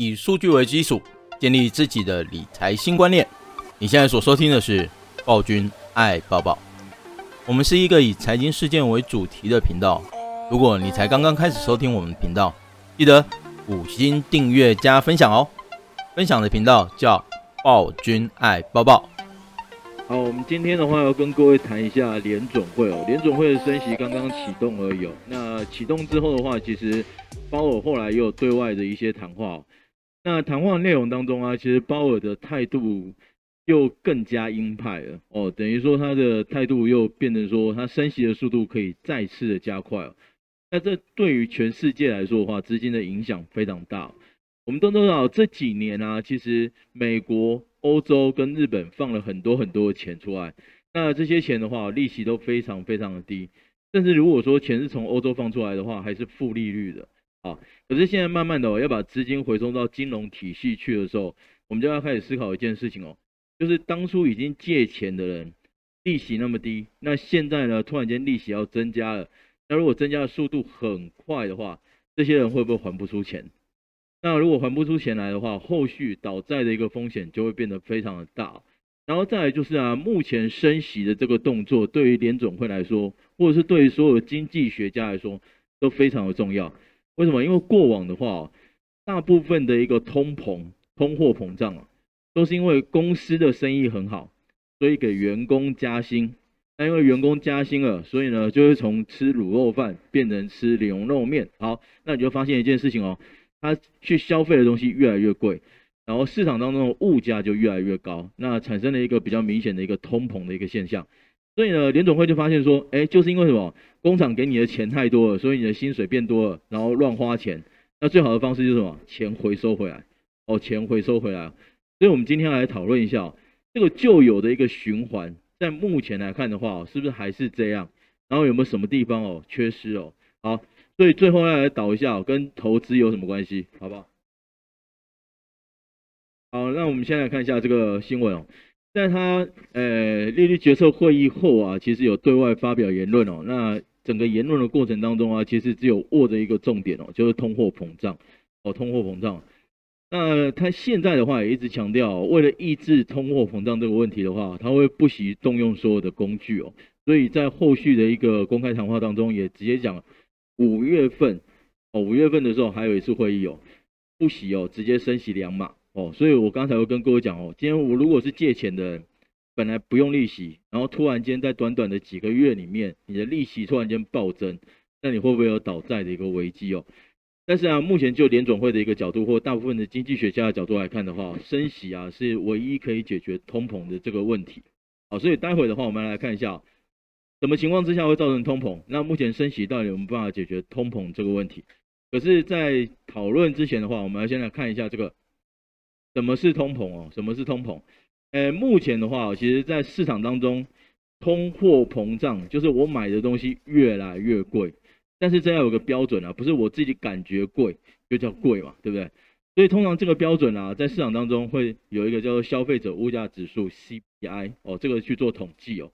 以数据为基础，建立自己的理财新观念。你现在所收听的是暴君爱抱抱。我们是一个以财经事件为主题的频道。如果你才刚刚开始收听我们频道，记得五星订阅加分享哦。分享的频道叫暴君爱抱抱。好，我们今天的话要跟各位谈一下联总会哦。联总会的升息刚刚启动而已。那启动之后的话，其实鲍尔后来也有对外的一些谈话。那谈话内容当中啊，其实鲍尔的态度又更加鹰派了哦。等于说他的态度又变成说，他升息的速度可以再次的加快哦。那这对于全世界来说的话，资金的影响非常大。我们都知道这几年啊，其实美国。欧洲跟日本放了很多很多的钱出来，那这些钱的话，利息都非常非常的低，甚至如果说钱是从欧洲放出来的话，还是负利率的啊。可是现在慢慢的要把资金回收到金融体系去的时候，我们就要开始思考一件事情哦，就是当初已经借钱的人，利息那么低，那现在呢，突然间利息要增加了，那如果增加的速度很快的话，这些人会不会还不出钱？那如果还不出钱来的话，后续倒债的一个风险就会变得非常的大。然后再来就是啊，目前升息的这个动作，对于联总会来说，或者是对于所有经济学家来说，都非常的重要。为什么？因为过往的话，大部分的一个通膨、通货膨胀啊，都是因为公司的生意很好，所以给员工加薪。那因为员工加薪了，所以呢，就会从吃卤肉饭变成吃牛肉面。好，那你就发现一件事情哦。他去消费的东西越来越贵，然后市场当中的物价就越来越高，那产生了一个比较明显的一个通膨的一个现象。所以呢，联总会就发现说，哎，就是因为什么？工厂给你的钱太多了，所以你的薪水变多了，然后乱花钱。那最好的方式就是什么？钱回收回来，哦，钱回收回来。所以我们今天来讨论一下这个旧有的一个循环，在目前来看的话，是不是还是这样？然后有没有什么地方哦缺失哦？好。所以最后要来导一下，跟投资有什么关系，好不好？好，那我们先来看一下这个新闻哦，在他呃利率决策会议后啊，其实有对外发表言论哦。那整个言论的过程当中啊，其实只有握着一个重点哦，就是通货膨胀哦，通货膨胀。那他现在的话也一直强调，为了抑制通货膨胀这个问题的话，他会不惜动用所有的工具哦。所以在后续的一个公开谈话当中，也直接讲。五月份哦，五月份的时候还有一次会议哦，不惜哦，直接升息两码哦，所以我刚才会跟各位讲哦，今天我如果是借钱的人，本来不用利息，然后突然间在短短的几个月里面，你的利息突然间暴增，那你会不会有倒债的一个危机哦？但是啊，目前就联准会的一个角度或大部分的经济学家的角度来看的话，升息啊是唯一可以解决通膨的这个问题，好，所以待会的话我们来看一下。什么情况之下会造成通膨？那目前升息到底有没有办法解决通膨这个问题？可是，在讨论之前的话，我们要先来看一下这个什么是通膨哦？什么是通膨？呃，目前的话，其实在市场当中，通货膨胀就是我买的东西越来越贵，但是这要有个标准啊，不是我自己感觉贵就叫贵嘛，对不对？所以通常这个标准啊，在市场当中会有一个叫做消费者物价指数 CPI 哦，这个去做统计哦。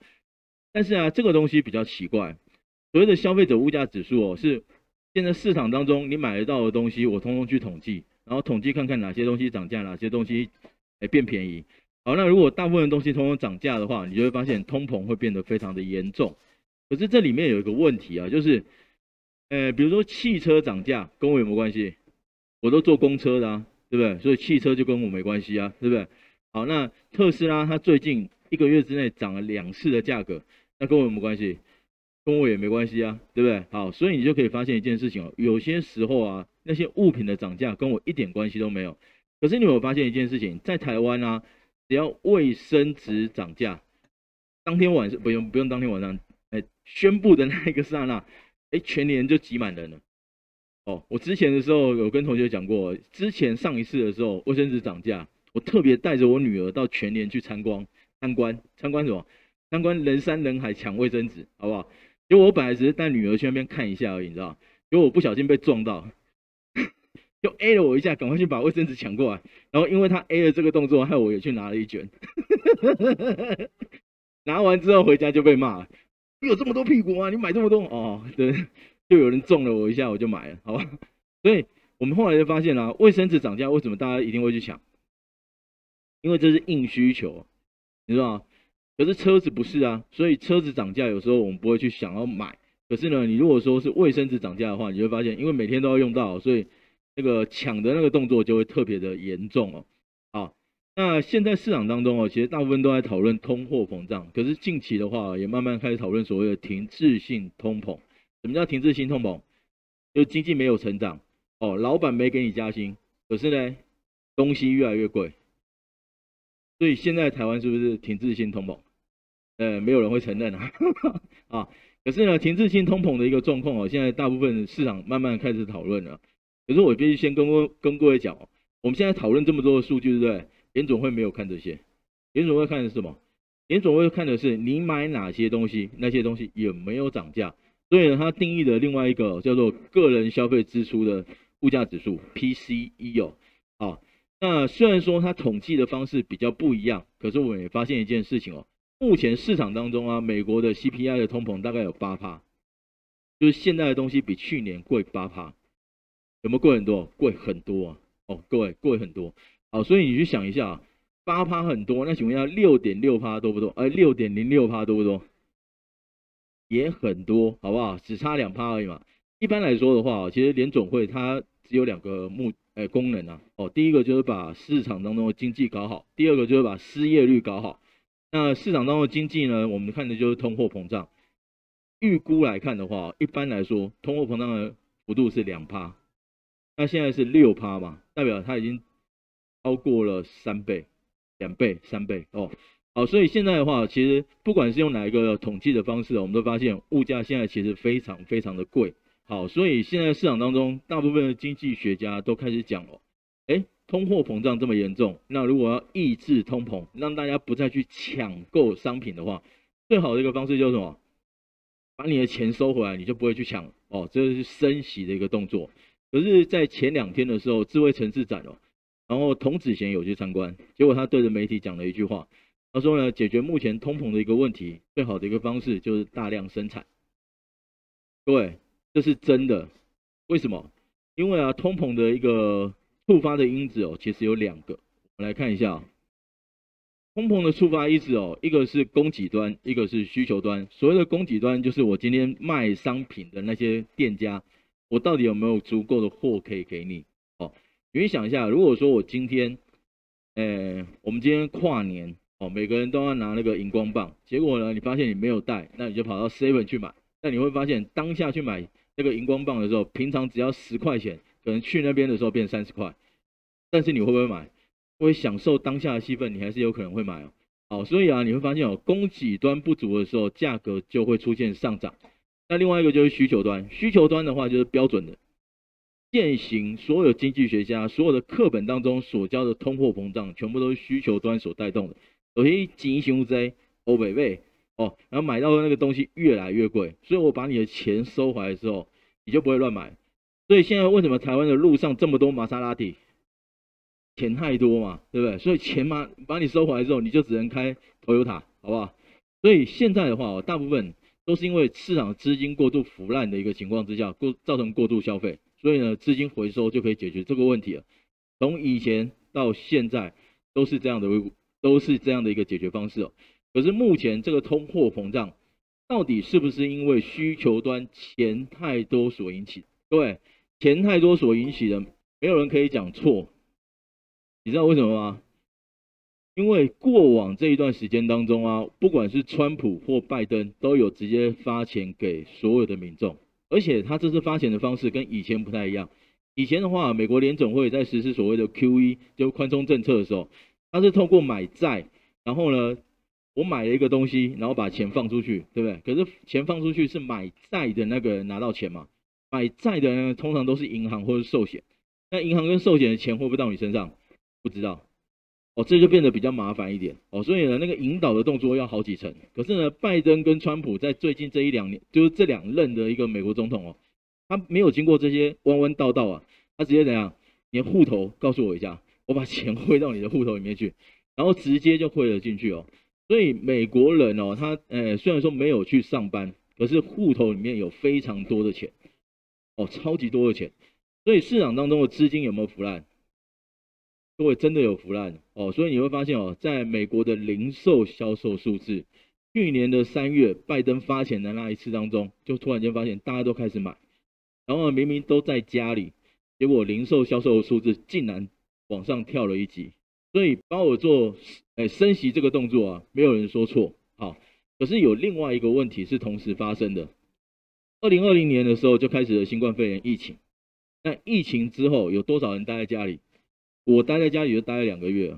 但是啊，这个东西比较奇怪。所谓的消费者物价指数哦，是现在市场当中你买得到的东西，我通通去统计，然后统计看看哪些东西涨价，哪些东西哎变便宜。好，那如果大部分东西通通涨价的话，你就会发现通膨会变得非常的严重。可是这里面有一个问题啊，就是，呃，比如说汽车涨价跟我有没有关系？我都坐公车的啊，对不对？所以汽车就跟我没关系啊，对不对？好，那特斯拉它最近一个月之内涨了两次的价格。那跟我有什么关系？跟我也没关系啊，对不对？好，所以你就可以发现一件事情哦，有些时候啊，那些物品的涨价跟我一点关系都没有。可是你有没有发现一件事情，在台湾啊，只要卫生纸涨价，当天晚上不用不用当天晚上，哎，宣布的那一个刹那，哎，全年就挤满人了。哦，我之前的时候有跟同学讲过，之前上一次的时候卫生纸涨价，我特别带着我女儿到全年去参观参观参观什么？参观人山人海抢卫生纸，好不好？因为我本来只是带女儿去那边看一下而已，你知道？结果我不小心被撞到，就 A 了我一下，赶快去把卫生纸抢过来。然后因为他 A 了这个动作，害我也去拿了一卷。拿完之后回家就被骂，你有这么多屁股吗？你买这么多？哦，对，就有人撞了我一下，我就买了，好吧？所以我们后来就发现啊，卫生纸涨价，为什么大家一定会去抢？因为这是硬需求，你知道吗？可是车子不是啊，所以车子涨价，有时候我们不会去想要买。可是呢，你如果说是卫生纸涨价的话，你会发现，因为每天都要用到，所以那个抢的那个动作就会特别的严重哦。好，那现在市场当中哦，其实大部分都在讨论通货膨胀，可是近期的话，也慢慢开始讨论所谓的停滞性通膨。什么叫停滞性通膨？就经济没有成长哦，老板没给你加薪，可是呢，东西越来越贵。所以现在台湾是不是停滞性通膨？呃，没有人会承认啊。啊。可是呢，停滞性通膨的一个状况哦，现在大部分市场慢慢开始讨论了。可是我必须先跟各跟各位讲哦，我们现在讨论这么多的数据，对不对？联总会没有看这些，联总会看的是什么？联总会看的是你买哪些东西，那些东西有没有涨价。所以呢，它定义的另外一个叫做个人消费支出的物价指数 PCE 哦。啊，那虽然说它统计的方式比较不一样，可是我们也发现一件事情哦。目前市场当中啊，美国的 CPI 的通膨大概有八趴，就是现在的东西比去年贵八趴，有没有贵很多？贵很多啊！哦，各位贵很多。好，所以你去想一下，啊八趴很多，那请问一下，六点六趴多不多？哎，六点零六趴多不多？也很多，好不好？只差两趴而已嘛。一般来说的话，其实联总会它只有两个目呃功能啊。哦，第一个就是把市场当中的经济搞好，第二个就是把失业率搞好。那市场当中的经济呢，我们看的就是通货膨胀。预估来看的话，一般来说，通货膨胀的幅度是两趴，那现在是六趴嘛，代表它已经超过了三倍、两倍、三倍哦。好，所以现在的话，其实不管是用哪一个统计的方式，我们都发现物价现在其实非常非常的贵。好，所以现在市场当中，大部分的经济学家都开始讲了，哎。通货膨胀这么严重，那如果要抑制通膨，让大家不再去抢购商品的话，最好的一个方式就是什么？把你的钱收回来，你就不会去抢哦。这是升息的一个动作。可是，在前两天的时候，智慧城市展哦，然后童子贤有去参观，结果他对着媒体讲了一句话，他说呢，解决目前通膨的一个问题，最好的一个方式就是大量生产。各位，这是真的。为什么？因为啊，通膨的一个。触发的因子哦，其实有两个，我们来看一下。通膨的触发因子哦，一个是供给端，一个是需求端。所谓的供给端，就是我今天卖商品的那些店家，我到底有没有足够的货可以给你？哦，你想一下，如果说我今天，呃，我们今天跨年哦，每个人都要拿那个荧光棒，结果呢，你发现你没有带，那你就跑到 Seven 去买，那你会发现当下去买那个荧光棒的时候，平常只要十块钱。可能去那边的时候变三十块，但是你会不会买？会享受当下的气氛，你还是有可能会买哦。好，所以啊，你会发现哦，供给端不足的时候，价格就会出现上涨。那另外一个就是需求端，需求端的话就是标准的，现行所有经济学家所有的课本当中所教的通货膨胀，全部都是需求端所带动的。有些急行贼欧北贝哦，然后买到的那个东西越来越贵，所以我把你的钱收回来之后，你就不会乱买。所以现在为什么台湾的路上这么多玛莎拉蒂？钱太多嘛，对不对？所以钱嘛，把你收回来之后，你就只能开 Toyota，好不好？所以现在的话，大部分都是因为市场资金过度腐烂的一个情况之下，过造成过度消费，所以呢，资金回收就可以解决这个问题了。从以前到现在都是这样的，都是这样的一个解决方式哦。可是目前这个通货膨胀到底是不是因为需求端钱太多所引起？各位？钱太多所引起的，没有人可以讲错。你知道为什么吗？因为过往这一段时间当中啊，不管是川普或拜登，都有直接发钱给所有的民众，而且他这次发钱的方式跟以前不太一样。以前的话，美国联总会在实施所谓的 QE，就宽松政策的时候，他是透过买债，然后呢，我买了一个东西，然后把钱放出去，对不对？可是钱放出去是买债的那个人拿到钱嘛？买债的人通常都是银行或者寿险，那银行跟寿险的钱会不会到你身上？不知道，哦，这就变得比较麻烦一点哦。所以呢，那个引导的动作要好几层。可是呢，拜登跟川普在最近这一两年，就是这两任的一个美国总统哦，他没有经过这些弯弯道道啊，他直接怎样？你的户头告诉我一下，我把钱汇到你的户头里面去，然后直接就汇了进去哦。所以美国人哦，他呃虽然说没有去上班，可是户头里面有非常多的钱。哦，超级多的钱，所以市场当中的资金有没有腐烂？各位真的有腐烂哦，所以你会发现哦，在美国的零售销售数字，去年的三月拜登发钱的那一次当中，就突然间发现大家都开始买，然后明明都在家里，结果零售销售的数字竟然往上跳了一级。所以鲍尔做诶升息这个动作啊，没有人说错，好，可是有另外一个问题是同时发生的。二零二零年的时候就开始了新冠肺炎疫情，那疫情之后有多少人待在家里？我待在家里就待了两个月。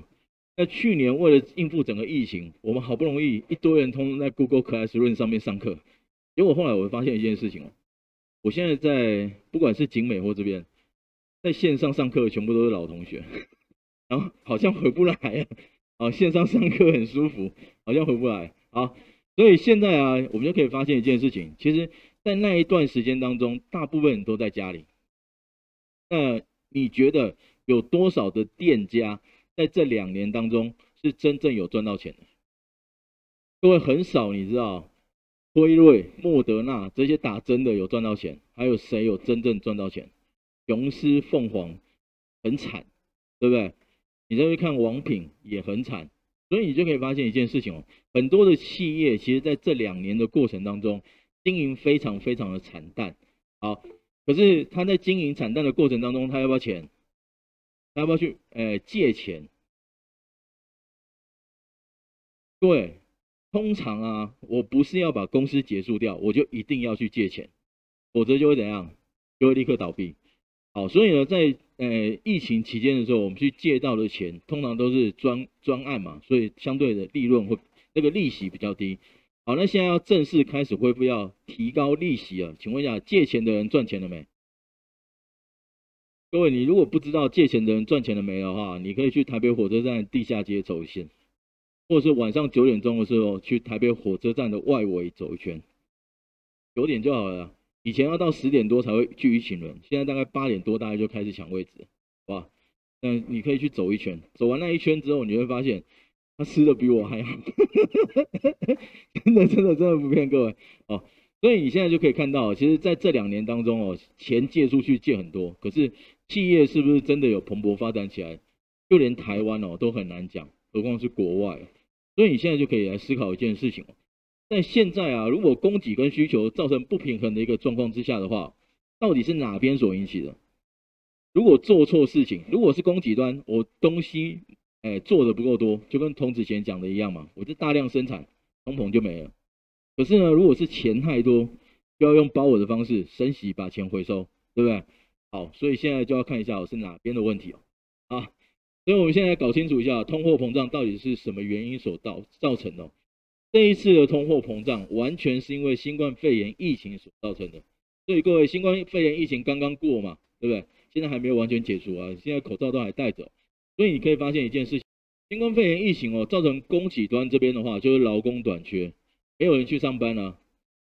那去年为了应付整个疫情，我们好不容易一堆人通通在 Google Classroom 上面上课，结果后来我发现一件事情哦，我现在在不管是景美或这边，在线上上课全部都是老同学。然后好像回不来啊，啊，线上上课很舒服，好像回不来啊，所以现在啊，我们就可以发现一件事情，其实，在那一段时间当中，大部分人都在家里。那你觉得有多少的店家在这两年当中是真正有赚到钱的？各位很少，你知道，辉瑞、莫德纳这些打针的有赚到钱，还有谁有真正赚到钱？雄狮、凤凰很惨，对不对？你再去看王品也很惨，所以你就可以发现一件事情哦，很多的企业其实在这两年的过程当中经营非常非常的惨淡。好，可是他在经营惨淡的过程当中，他要不要钱？他要不要去呃借钱？对，通常啊，我不是要把公司结束掉，我就一定要去借钱，否则就会怎样？就会立刻倒闭。好，所以呢，在呃疫情期间的时候，我们去借到的钱，通常都是专专案嘛，所以相对的利润会那个利息比较低。好，那现在要正式开始恢复，要提高利息啊？请问一下，借钱的人赚钱了没？各位，你如果不知道借钱的人赚钱了没的话，你可以去台北火车站地下街走一圈，或者是晚上九点钟的时候去台北火车站的外围走一圈，九点就好了。以前要到十点多才会聚一群人，现在大概八点多大概就开始抢位置，好吧？你可以去走一圈，走完那一圈之后，你会发现他吃的比我还好，真的真的真的不骗各位哦。所以你现在就可以看到，其实在这两年当中哦，钱借出去借很多，可是企业是不是真的有蓬勃发展起来？就连台湾哦都很难讲，何况是国外。所以你现在就可以来思考一件事情哦。但现在啊，如果供给跟需求造成不平衡的一个状况之下的话，到底是哪边所引起的？如果做错事情，如果是供给端，我东西哎、做的不够多，就跟童子贤讲的一样嘛，我就大量生产，通膨就没了。可是呢，如果是钱太多，就要用包尔的方式升息把钱回收，对不对？好，所以现在就要看一下我是哪边的问题哦。啊，所以我们现在搞清楚一下，通货膨胀到底是什么原因所造造成的。这一次的通货膨胀完全是因为新冠肺炎疫情所造成的，所以各位，新冠肺炎疫情刚刚过嘛，对不对？现在还没有完全解除啊，现在口罩都还戴着，所以你可以发现一件事情，新冠肺炎疫情哦，造成供给端这边的话就是劳工短缺，没有人去上班啊，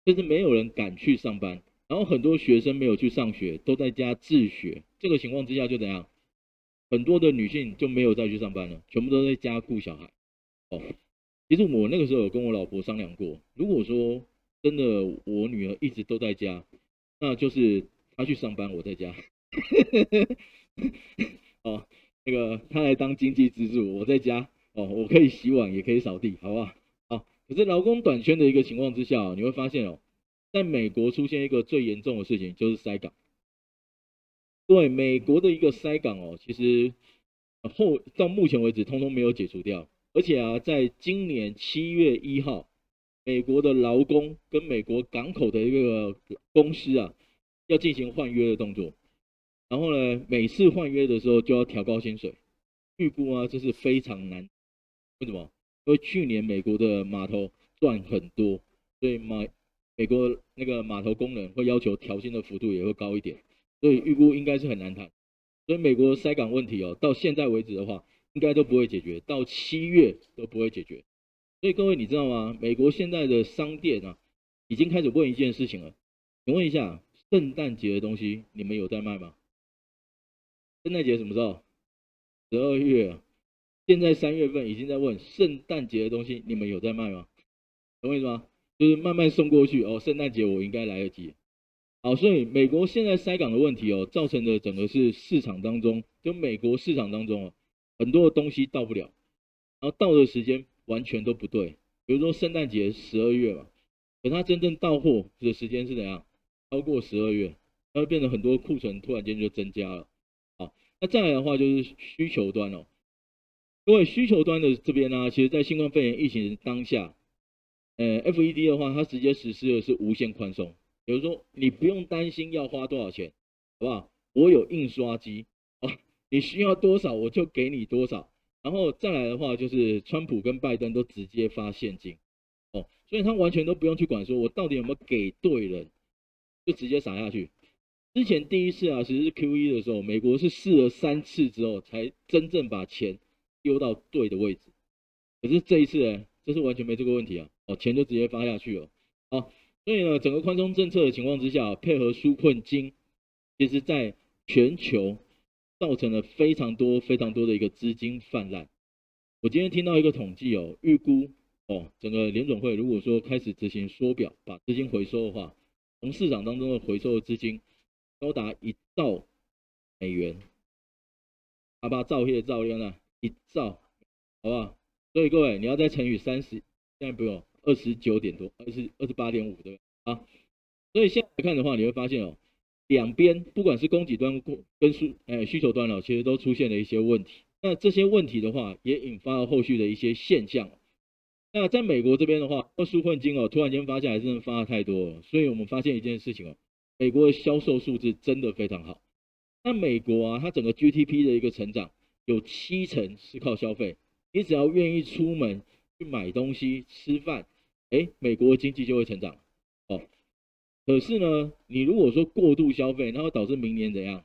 甚至没有人敢去上班，然后很多学生没有去上学，都在家自学，这个情况之下就怎样？很多的女性就没有再去上班了，全部都在家顾小孩，哦。其实我那个时候有跟我老婆商量过，如果说真的我女儿一直都在家，那就是她去上班，我在家。哦，那个她来当经济支柱，我在家。哦，我可以洗碗，也可以扫地，好不好？好。可是劳工短缺的一个情况之下，你会发现哦，在美国出现一个最严重的事情，就是塞港。对，美国的一个塞港哦，其实后到目前为止，通通没有解除掉。而且啊，在今年七月一号，美国的劳工跟美国港口的一个公司啊，要进行换约的动作。然后呢，每次换约的时候就要调高薪水，预估啊，这是非常难。为什么？因为去年美国的码头赚很多，所以马美国那个码头工人会要求调薪的幅度也会高一点，所以预估应该是很难谈。所以美国塞港问题哦，到现在为止的话。应该都不会解决，到七月都不会解决。所以各位你知道吗？美国现在的商店啊，已经开始问一件事情了。请问一下，圣诞节的东西你们有在卖吗？圣诞节什么时候？十二月。现在三月份已经在问圣诞节的东西，你们有在卖吗？懂我意思吗？就是慢慢送过去哦。圣诞节我应该来得及。好，所以美国现在塞港的问题哦，造成的整个是市场当中，就美国市场当中哦，很多的东西到不了，然后到的时间完全都不对。比如说圣诞节十二月嘛，等它真正到货的时间是怎样？超过十二月，它会变成很多库存突然间就增加了。好，那再来的话就是需求端哦，各位需求端的这边呢，其实在新冠肺炎疫情当下，呃，FED 的话，它直接实施的是无限宽松。比如说，你不用担心要花多少钱，好不好？我有印刷机，你需要多少我就给你多少。然后再来的话，就是川普跟拜登都直接发现金，哦，所以他完全都不用去管说我到底有没有给对人，就直接撒下去。之前第一次啊，其实是 QE 的时候，美国是试了三次之后才真正把钱丢到对的位置。可是这一次呢，这是完全没这个问题啊，哦，钱就直接发下去了，啊。所以呢，整个宽松政策的情况之下，配合纾困金，其实在全球造成了非常多、非常多的一个资金泛滥。我今天听到一个统计哦，预估哦，整个联总会如果说开始执行缩表，把资金回收的话，从市场当中的回收的资金高达一兆美元，好吧，兆业兆元啊，一兆，好不好？所以各位，你要再乘以三十，现在不用。二十九点多，二十二十八点五，对啊，所以现在来看的话，你会发现哦，两边不管是供给端跟需呃需求端哦，其实都出现了一些问题。那这些问题的话，也引发了后续的一些现象。那在美国这边的话，纾困金哦，突然间发下来，真的发的太多了。所以我们发现一件事情哦，美国的销售数字真的非常好。那美国啊，它整个 GDP 的一个成长有七成是靠消费，你只要愿意出门去买东西、吃饭。哎，美国经济就会成长，可是呢，你如果说过度消费，那会导致明年怎样？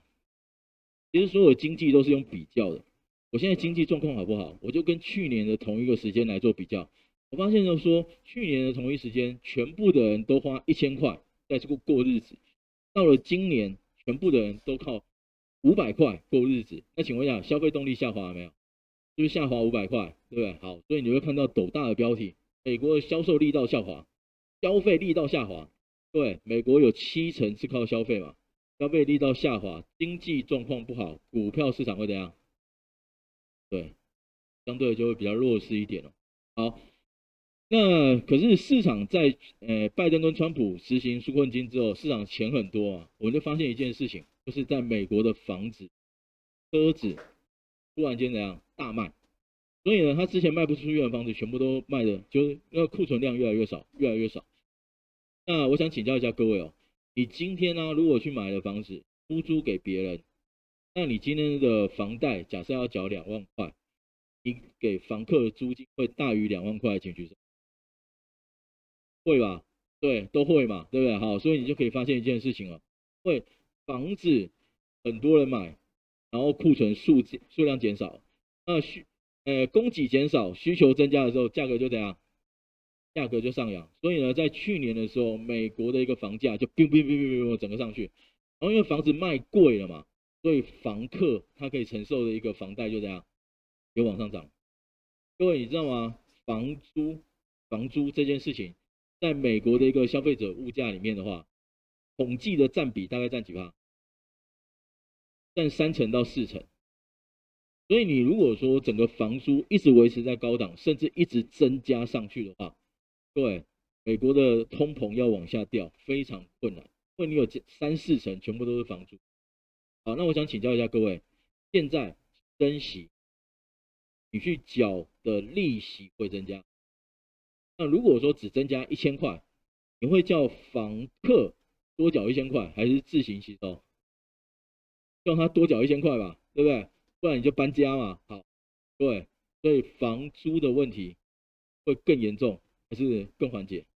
其实所有经济都是用比较的。我现在经济状况好不好？我就跟去年的同一个时间来做比较。我发现就说，去年的同一时间，全部的人都花一千块在这个过日子。到了今年，全部的人都靠五百块过日子。那请问一下，消费动力下滑了没有？是不是下滑五百块？对不对？好，所以你会看到斗大的标题。美国的销售力道下滑，消费力道下滑。对，美国有七成是靠消费嘛，消费力道下滑，经济状况不好，股票市场会怎样？对，相对就会比较弱势一点了。好，那可是市场在呃拜登跟川普实行纾困金之后，市场钱很多啊，我们就发现一件事情，就是在美国的房子、车子突然间怎样大卖。所以呢，他之前卖不出去的房子，全部都卖的，就是那个库存量越来越少，越来越少。那我想请教一下各位哦，你今天呢，如果去买了房子，出租给别人，那你今天的房贷假设要缴两万块，你给房客的租金会大于两万块，请举手。会吧？对，都会嘛，对不对？好，所以你就可以发现一件事情了，会房子很多人买，然后库存数数量减少，那需。呃，供给减少，需求增加的时候，价格就怎样？价格就上扬。所以呢，在去年的时候，美国的一个房价就砰砰砰砰砰整个上去。然后因为房子卖贵了嘛，所以房客他可以承受的一个房贷就这样有往上涨。各位你知道吗？房租，房租这件事情，在美国的一个消费者物价里面的话，统计的占比大概占几趴？占三成到四成。所以你如果说整个房租一直维持在高档，甚至一直增加上去的话，对，美国的通膨要往下掉非常困难，因为你有三四成全部都是房租。好，那我想请教一下各位，现在升息，你去缴的利息会增加？那如果说只增加一千块，你会叫房客多缴一千块，还是自行吸收？叫他多缴一千块吧，对不对？不然你就搬家嘛，好，对，所以房租的问题会更严重还是更缓解？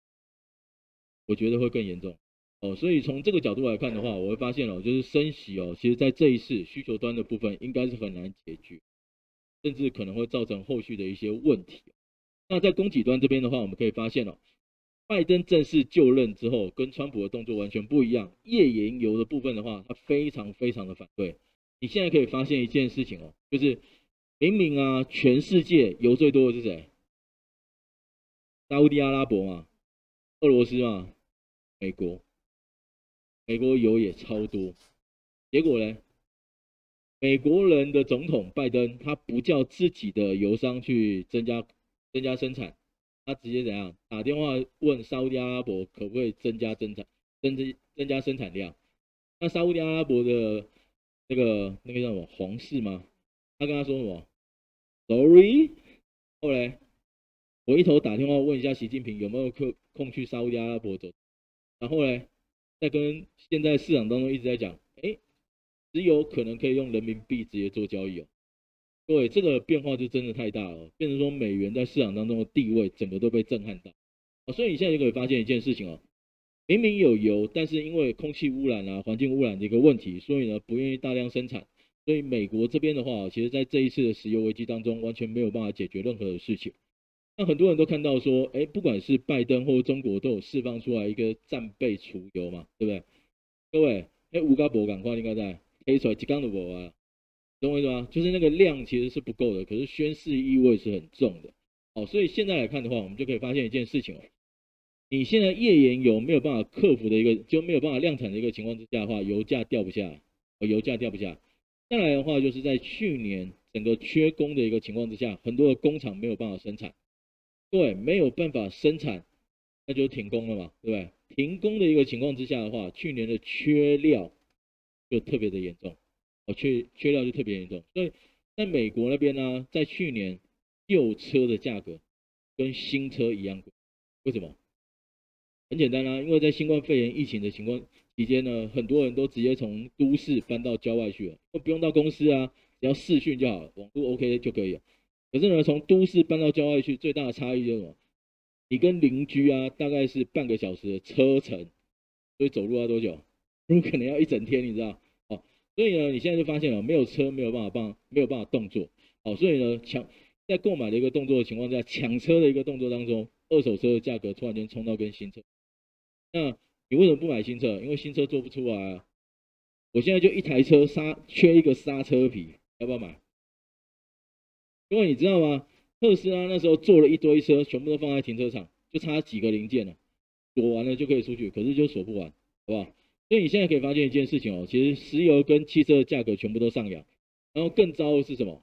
我觉得会更严重哦。所以从这个角度来看的话，我会发现哦，就是升息哦，其实在这一次需求端的部分应该是很难解决，甚至可能会造成后续的一些问题。那在供给端这边的话，我们可以发现哦，拜登正式就任之后，跟川普的动作完全不一样。页岩油的部分的话，他非常非常的反对。你现在可以发现一件事情哦，就是明明啊，全世界油最多的是谁？沙乌地阿拉伯嘛，俄罗斯嘛，美国。美国油也超多。结果呢，美国人的总统拜登他不叫自己的油商去增加增加生产，他直接怎样打电话问沙乌地阿拉伯可不可以增加增产增增增加生产量？那沙乌地阿拉伯的那个那个叫什么皇室吗？他跟他说什么？Sorry。后来回头打电话问一下习近平有没有空空去沙乌地阿拉伯走，然后呢，再跟现在市场当中一直在讲，哎，只有可能可以用人民币直接做交易哦。各位，这个变化就真的太大了，变成说美元在市场当中的地位整个都被震撼到。所以你现在就可以发现一件事情哦。明明有油，但是因为空气污染啊、环境污染的一个问题，所以呢不愿意大量生产。所以美国这边的话，其实在这一次的石油危机当中，完全没有办法解决任何的事情。那很多人都看到说，哎，不管是拜登或者中国，都有释放出来一个战备储油嘛，对不对？各位，哎，五嘎博赶快应该在黑出来几缸的博啊，懂我意思吗？就是那个量其实是不够的，可是宣示意味是很重的。好，所以现在来看的话，我们就可以发现一件事情哦。你现在页岩油没有办法克服的一个，就没有办法量产的一个情况之下的话，油价掉不下来，油价掉不下来。再来的话，就是在去年整个缺工的一个情况之下，很多的工厂没有办法生产，对，没有办法生产，那就停工了嘛，对不对？停工的一个情况之下的话，去年的缺料就特别的严重，哦，缺缺料就特别严重。所以在美国那边呢，在去年旧车的价格跟新车一样贵，为什么？很简单啦、啊，因为在新冠肺炎疫情的情况期间呢，很多人都直接从都市搬到郊外去了，都不用到公司啊，只要视讯就好了，网络 OK 就可以了。可是呢，从都市搬到郊外去，最大的差异就是什么？你跟邻居啊，大概是半个小时的车程，所以走路要多久？有可能要一整天，你知道？哦，所以呢，你现在就发现了，没有车没有办法帮，没有办法动作。哦，所以呢，抢在购买的一个动作的情况下，抢车的一个动作当中，二手车的价格突然间冲到跟新车。那你为什么不买新车？因为新车做不出来啊！我现在就一台车刹缺一个刹车皮，要不要买？因为你知道吗？特斯拉那时候做了一堆车，全部都放在停车场，就差几个零件了，锁完了就可以出去，可是就锁不完，好不好？所以你现在可以发现一件事情哦，其实石油跟汽车的价格全部都上扬，然后更糟的是什么？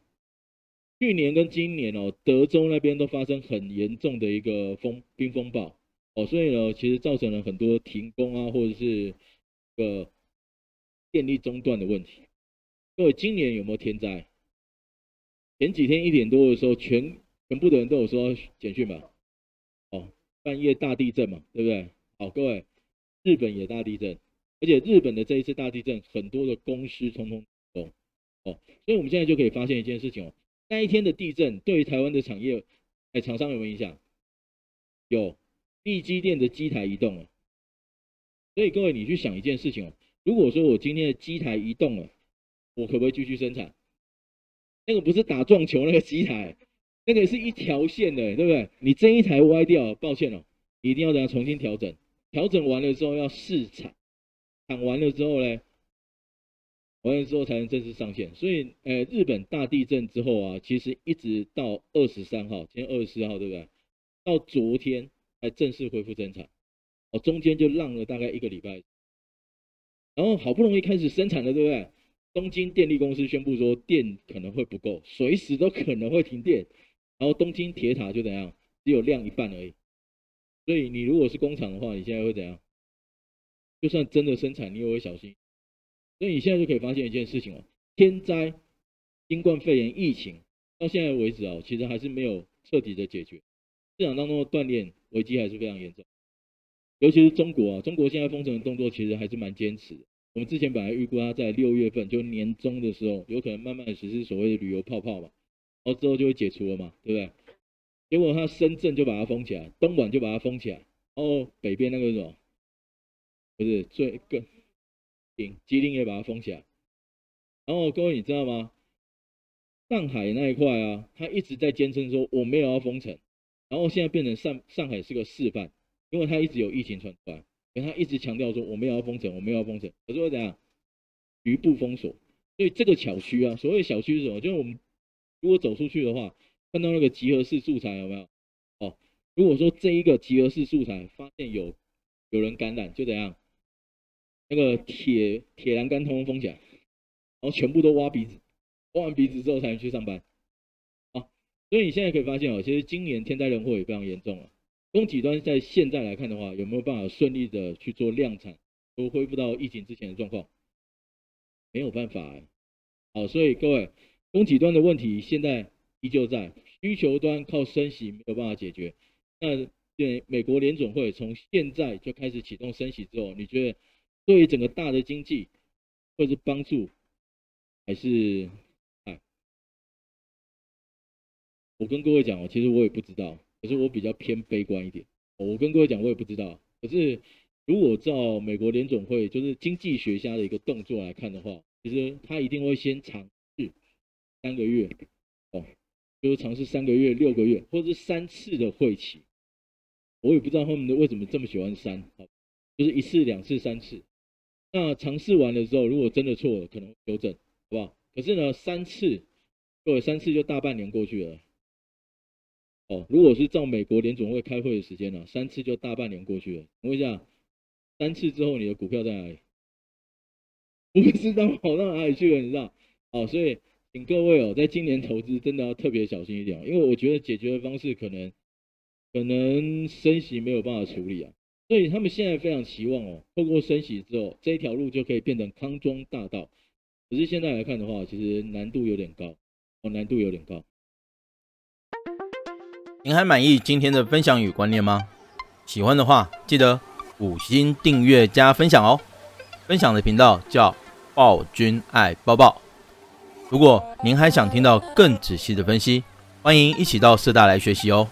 去年跟今年哦，德州那边都发生很严重的一个风冰风暴。哦，所以呢，其实造成了很多停工啊，或者是个电力中断的问题。各位，今年有没有天灾？前几天一点多的时候，全全部的人都有说简讯吧？哦，半夜大地震嘛，对不对？好，各位，日本也大地震，而且日本的这一次大地震，很多的公司通通哦哦，所以我们现在就可以发现一件事情哦，那一天的地震对于台湾的产业，哎，厂商有没有影响？有。地基电的机台移动了，所以各位，你去想一件事情哦。如果说我今天的机台移动了，我可不可以继续生产？那个不是打撞球那个机台，那个是一条线的，对不对？你这一台歪掉，抱歉哦，一定要等它重新调整。调整完了之后要试产，产完了之后呢，完了之后才能正式上线。所以，呃，日本大地震之后啊，其实一直到二十三号，今天二十四号，对不对？到昨天。才正式恢复生产，哦，中间就浪了大概一个礼拜，然后好不容易开始生产了，对不对？东京电力公司宣布说电可能会不够，随时都可能会停电，然后东京铁塔就怎样，只有亮一半而已。所以你如果是工厂的话，你现在会怎样？就算真的生产，你也会小心。所以你现在就可以发现一件事情哦，天灾、新冠肺炎疫情到现在为止哦，其实还是没有彻底的解决。市场当中的断链危机还是非常严重，尤其是中国啊，中国现在封城的动作其实还是蛮坚持的。我们之前本来预估它在六月份就年中的时候，有可能慢慢的实施所谓的旅游泡泡嘛，然后之后就会解除了嘛，对不对？结果它深圳就把它封起来，东莞就把它封起来，然后北边那个什么，不是最更，吉林也把它封起来。然后各位你知道吗？上海那一块啊，他一直在坚称说我没有要封城。然后现在变成上上海是个示范，因为他一直有疫情传出来，所以他一直强调说我们要封城，我们要封城。可是会怎样？局部封锁。所以这个小区啊，所谓小区是什么？就是我们如果走出去的话，看到那个集合式素材有没有？哦，如果说这一个集合式素材发现有有人感染，就怎样？那个铁铁栏杆通风封起来，然后全部都挖鼻子，挖完鼻子之后才能去上班。啊，所以你现在可以发现哦，其实今年天灾人祸也非常严重了。供给端在现在来看的话，有没有办法顺利的去做量产，都恢复到疫情之前的状况？没有办法。好，所以各位，供给端的问题现在依旧在，需求端靠升息没有办法解决。那对美国联准会从现在就开始启动升息之后，你觉得对于整个大的经济会是帮助，还是哎？我跟各位讲哦，其实我也不知道。可是我比较偏悲观一点，我跟各位讲，我也不知道。可是如果照美国联总会就是经济学家的一个动作来看的话，其实他一定会先尝试三个月，哦，就是尝试三个月、六个月，或者是三次的会期。我也不知道他们的为什么这么喜欢三，好，就是一次、两次、三次。那尝试完了之后，如果真的错了，可能纠正，好不好？可是呢，三次，各位三次就大半年过去了。哦，如果是照美国联总会开会的时间呢，三次就大半年过去了。我问一下，三次之后你的股票在哪里？我 不知道跑到哪里去了，你知道？哦，所以请各位哦，在今年投资真的要特别小心一点，因为我觉得解决的方式可能可能升息没有办法处理啊。所以他们现在非常期望哦，透过升息之后，这一条路就可以变成康庄大道。可是现在来看的话，其实难度有点高，哦，难度有点高。您还满意今天的分享与观念吗？喜欢的话，记得五星订阅加分享哦。分享的频道叫暴君爱抱抱。如果您还想听到更仔细的分析，欢迎一起到社大来学习哦。